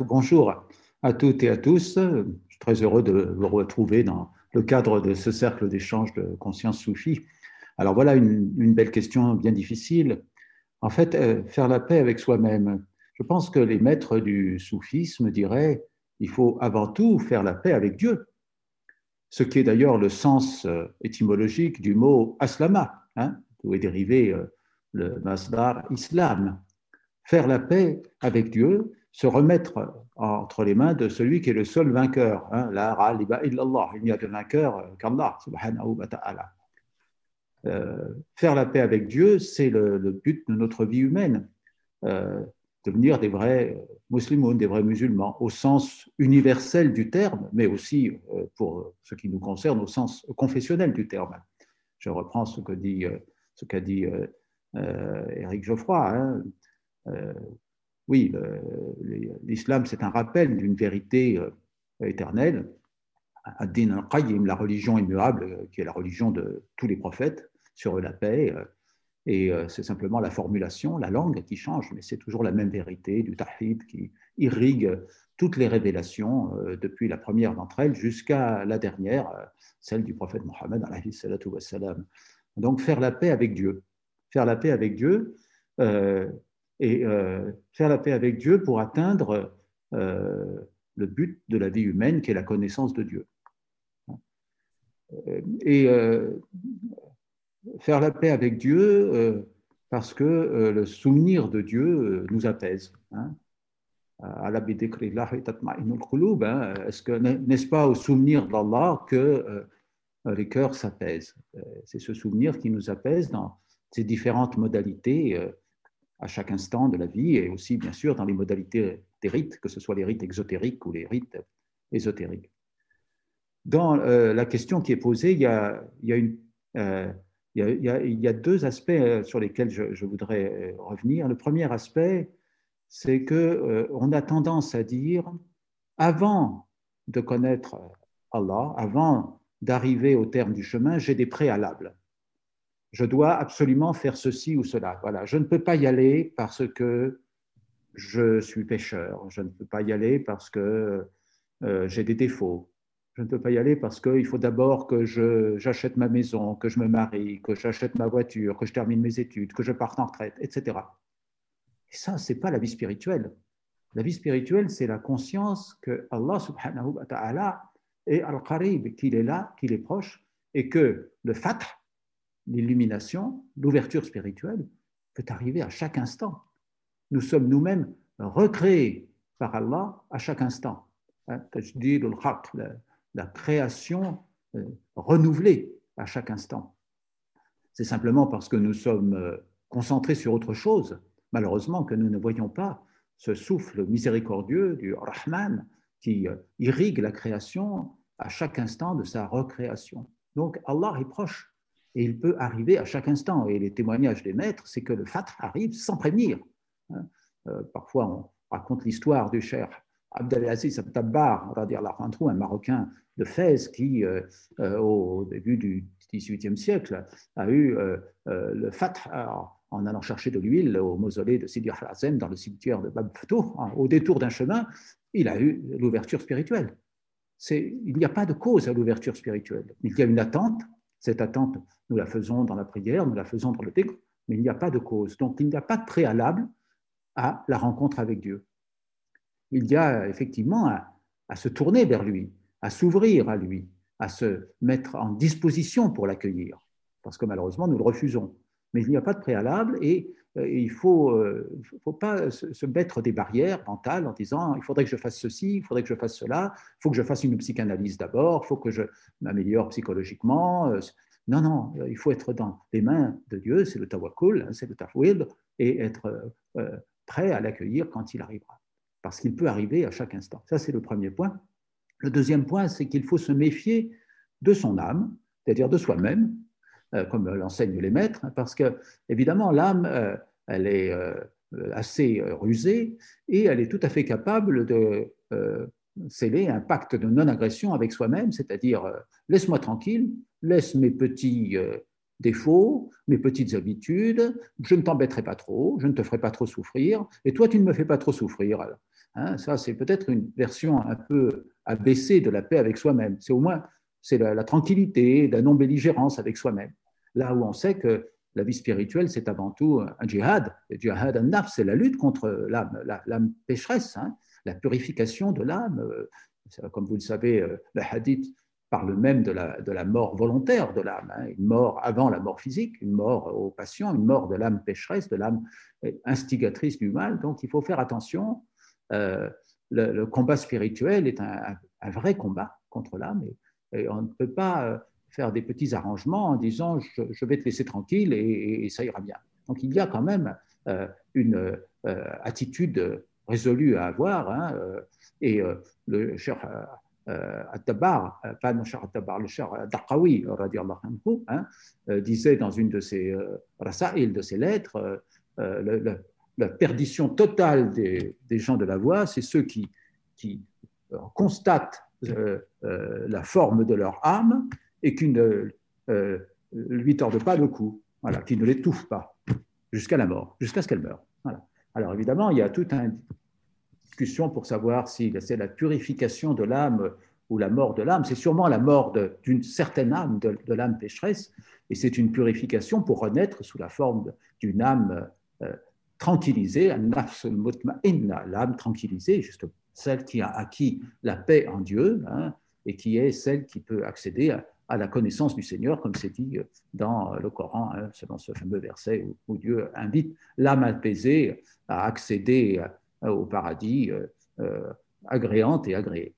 Bonjour à toutes et à tous. Je suis très heureux de vous retrouver dans le cadre de ce cercle d'échange de conscience soufie. Alors voilà une, belle question bien difficile. En fait, euh, faire la paix avec soi-même. Je pense que les maîtres du soufisme diraient il faut avant tout faire la paix avec Dieu, ce qui est d'ailleurs le sens euh, étymologique du mot aslama, hein, d'où est dérivé euh, le masdar islam. Faire la paix avec Dieu, se remettre entre les mains de celui qui est le seul vainqueur. Hein, la illallah, il n'y a de vainqueur qu'Allah, subhanahu wa ta'ala. Euh, faire la paix avec Dieu, c'est le, but de notre vie humaine. Euh, devenir des vrais musulmans, des vrais musulmans, au sens universel du terme, mais aussi, euh, pour ce qui nous concerne, au sens confessionnel du terme. Je reprends ce qu'a dit, ce qu'a dit Éric Geoffroy. Hein. oui, l'islam, c'est un rappel d'une vérité éternelle. Ad-Din al-Qayyim, la religion immuable, qui est la religion de tous les prophètes, sur la paix. Euh, et euh, c'est simplement la formulation, la langue qui change, mais c'est toujours la même vérité du Tahid qui irrigue toutes les révélations euh, depuis la première d'entre elles jusqu'à la dernière, celle du prophète Mohammed. Donc faire la paix avec Dieu. Faire la paix avec Dieu et faire la paix avec Dieu pour atteindre le but de la vie humaine qui est la connaissance de Dieu. Et faire la paix avec Dieu euh, parce que euh, le souvenir de Dieu euh, nous apaise. Hein. Hein, est-ce que n'est-ce pas au souvenir d'Allah que les cœurs s'apaisent? C'est ce souvenir qui nous apaise dans ces différentes modalités à chaque instant de la vie et aussi bien sûr dans les modalités des rites, que ce soit les rites exotériques ou les rites ésotériques. Dans la question qui est posée, il y a, il y a deux aspects euh, sur lesquels je, voudrais euh, revenir. Le premier aspect, c'est que euh, on a tendance à dire, avant de connaître Allah, avant d'arriver au terme du chemin, j'ai des préalables. Je dois absolument faire ceci ou cela. Voilà, je ne peux pas y aller parce que je suis pécheur. Je ne peux pas y aller parce que j'ai des défauts je ne peux pas y aller parce qu'il faut d'abord que j'achète ma maison, que je me marie, que j'achète ma voiture, que je termine mes études, que je parte en retraite, etc. Et ça, ce n'est pas la vie spirituelle. La vie spirituelle, c'est la conscience que Allah subhanahu wa ta'ala est al-qarib, qu'il est là, qu'il est proche, et que le fatah, l'illumination, l'ouverture spirituelle, peut arriver à chaque instant. Nous sommes nous-mêmes recréés par Allah à chaque instant. Hein, la création euh, renouvelée à chaque instant. C'est simplement parce que nous sommes euh, concentrés sur autre chose, malheureusement, que nous ne voyons pas ce souffle miséricordieux du Rahman qui euh, irrigue la création à chaque instant de sa recréation. Donc Allah est proche et il peut arriver à chaque instant. Et les témoignages des maîtres, c'est que le Fatah arrive sans prévenir. Hein. parfois, on raconte l'histoire du cher Abdelaziz Abtabbar, un Marocain de Fès qui, euh, euh, au début du XVIIIe siècle, a eu euh, le fatah en allant chercher de l'huile au mausolée de Sidi Harazem dans le cimetière de Bab hein, Au détour d'un chemin, il a eu l'ouverture spirituelle. Il n'y a pas de cause à l'ouverture spirituelle. Il y a une attente. Cette attente, nous la faisons dans la prière, nous la faisons dans le texte, mais il n'y a pas de cause. Donc, il n'y a pas de préalable à la rencontre avec Dieu il y a effectivement à, se tourner vers lui, à s'ouvrir à lui, à se mettre en disposition pour l'accueillir, parce que malheureusement, nous le refusons. Mais il n'y a pas de préalable et, il ne faut, euh, faut, pas se, mettre des barrières mentales en disant il faudrait que je fasse ceci, il faudrait que je fasse cela, il faut que je fasse une psychanalyse d'abord, il faut que je m'améliore psychologiquement. Euh, non, non, il faut être dans les mains de Dieu, c'est le tawakkul, hein, c'est le tafwid, et être prêt à l'accueillir quand il arrivera parce qu'il peut arriver à chaque instant. Ça, c'est le premier point. Le deuxième point, c'est qu'il faut se méfier de son âme, c'est-à-dire de soi-même, euh, comme l'enseignent les maîtres, parce que, évidemment, l'âme, euh, elle est euh, assez rusée et elle est tout à fait capable de sceller un pacte de non-agression avec soi-même, c'est-à-dire laisse-moi tranquille, laisse mes petits défauts, mes petites habitudes, je ne t'embêterai pas trop, je ne te ferai pas trop souffrir, et toi, tu ne me fais pas trop souffrir. Hein, ça, c'est peut-être une version un peu abaissée de la paix avec soi-même. C'est au moins c'est la, tranquillité, la non-belligérance avec soi-même. Là où on sait que la vie spirituelle, c'est avant tout un djihad. Le djihad an-nafs, c'est la lutte contre l'âme, l'âme pécheresse, hein, la purification de l'âme. Comme vous le savez, le hadith parle même de la, mort volontaire de l'âme, hein, une mort avant la mort physique, une mort aux passions, une mort de l'âme pécheresse, de l'âme instigatrice du mal. Donc il faut faire attention. Euh, le, combat spirituel est un, vrai combat contre l'âme et, on ne peut pas euh, faire des petits arrangements en disant je, vais te laisser tranquille et, ça ira bien. Donc il y a quand même euh, une attitude résolue à avoir hein, et le cher At-Tabar, pas le cher At-Tabar, le cher Daqawi, hein, disait dans une de ses de ses lettres, la perdition totale des, gens de la voix, c'est ceux qui constatent la forme de leur âme et qui ne lui tordent pas le cou, voilà, qui ne l'étouffent pas. Jusqu'à la mort, jusqu'à ce qu'elle meure. Alors évidemment, il y a tout un discussion pour savoir si c'est la purification de l'âme ou la mort de l'âme. C'est sûrement la mort d'une certaine âme, de, l'âme pécheresse, et c'est une purification pour renaître sous la forme d'une âme euh, tranquillisée, l'âme tranquillisée, juste celle qui a acquis la paix en Dieu, hein, et qui est celle qui peut accéder à, la connaissance du Seigneur, comme c'est dit dans le Coran, hein, selon ce fameux verset où, Dieu invite l'âme apaisée à accéder à, au paradis euh, euh, agréante et agréée.